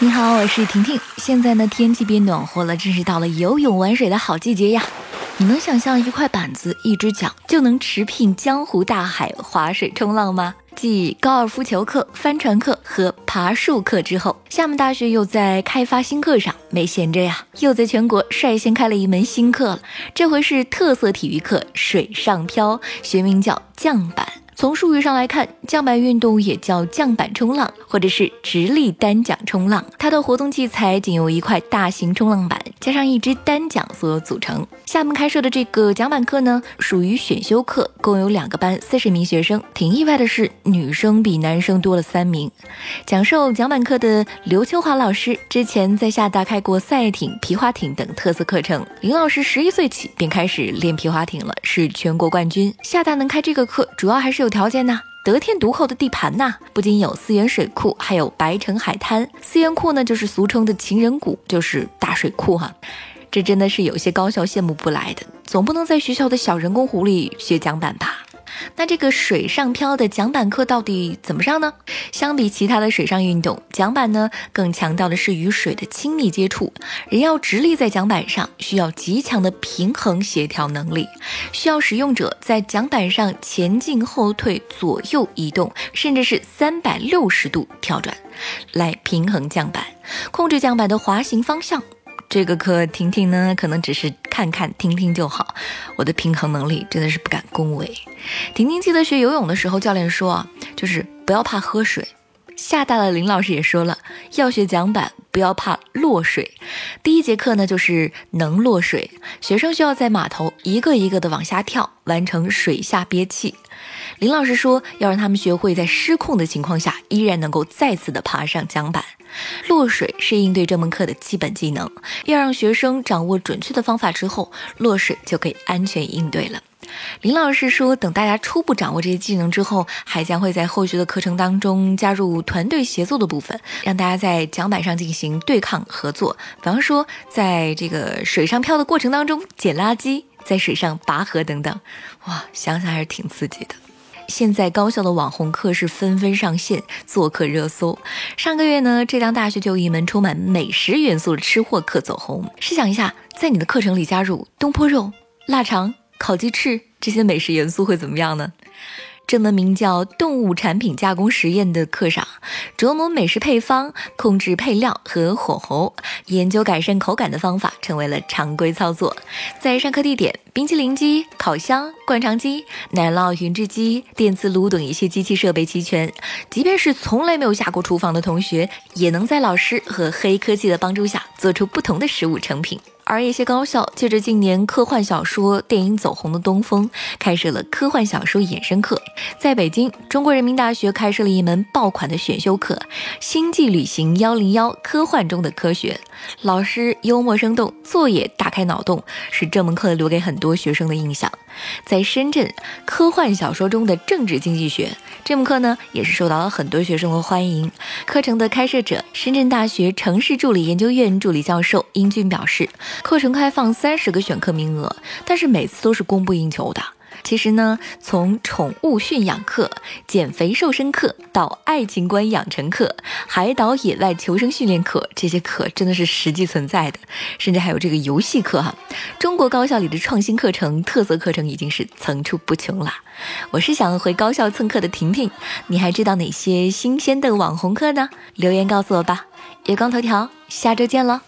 你好，我是婷婷。现在呢，天气变暖和了，正是到了游泳玩水的好季节呀。你能想象一块板子、一只桨就能驰骋江湖大海、划水冲浪吗？继高尔夫球课、帆船课和爬树课之后，厦门大学又在开发新课上没闲着呀，又在全国率先开了一门新课了。这回是特色体育课——水上漂，学名叫桨板。从术语上来看，桨板运动也叫桨板冲浪，或者是直立单桨冲浪。它的活动器材仅有一块大型冲浪板加上一只单桨所组成。厦门开设的这个桨板课呢，属于选修课，共有两个班，四十名学生。挺意外的是，女生比男生多了三名。讲授桨板课的刘秋华老师，之前在厦大开过赛艇、皮划艇等特色课程。林老师十一岁起便开始练皮划艇了，是全国冠军。厦大能开这个课，主要还是有。条件呢？得天独厚的地盘呐，不仅有思源水库，还有白城海滩。思源库呢，就是俗称的情人谷，就是大水库哈。这真的是有些高校羡慕不来的，总不能在学校的小人工湖里学桨板吧？那这个水上漂的桨板课到底怎么上呢？相比其他的水上运动，桨板呢更强调的是与水的亲密接触。人要直立在桨板上，需要极强的平衡协调能力，需要使用者在桨板上前进、后退、左右移动，甚至是三百六十度跳转，来平衡桨板，控制桨板的滑行方向。这个课婷婷呢，可能只是看看听听就好。我的平衡能力真的是不敢恭维。婷婷记得学游泳的时候，教练说啊，就是不要怕喝水。厦大的林老师也说了，要学桨板，不要怕落水。第一节课呢，就是能落水，学生需要在码头一个一个的往下跳，完成水下憋气。林老师说，要让他们学会在失控的情况下，依然能够再次的爬上桨板。落水是应对这门课的基本技能，要让学生掌握准确的方法之后，落水就可以安全应对了。林老师说，等大家初步掌握这些技能之后，还将会在后续的课程当中加入团队协作的部分，让大家在桨板上进行对抗合作。比方说，在这个水上漂的过程当中捡垃圾，在水上拔河等等。哇，想想还是挺刺激的。现在高校的网红课是纷纷上线，做客热搜。上个月呢，浙江大学就有一门充满美食元素的吃货课走红。试想一下，在你的课程里加入东坡肉、腊肠。烤鸡翅这些美食元素会怎么样呢？这门名叫“动物产品加工实验”的课上，琢磨美食配方、控制配料和火候、研究改善口感的方法成为了常规操作。在上课地点，冰淇淋机、烤箱、灌肠机、奶酪匀制机、电磁炉等一些机器设备齐全，即便是从来没有下过厨房的同学，也能在老师和黑科技的帮助下做出不同的食物成品。而一些高校借着近年科幻小说电影走红的东风，开设了科幻小说衍生课。在北京，中国人民大学开设了一门爆款的选修课《星际旅行幺零幺：科幻中的科学》，老师幽默生动，作业大开脑洞，使这门课留给很多学生的印象。在深圳，科幻小说中的政治经济学这门课呢，也是受到了很多学生的欢迎。课程的开设者，深圳大学城市助理研究院助理教授英俊表示。课程开放三十个选课名额，但是每次都是供不应求的。其实呢，从宠物驯养课、减肥瘦身课到爱情观养成课、海岛野外求生训练课，这些课真的是实际存在的，甚至还有这个游戏课哈。中国高校里的创新课程、特色课程已经是层出不穷了。我是想回高校蹭课的婷婷，你还知道哪些新鲜的网红课呢？留言告诉我吧。月光头条，下周见了。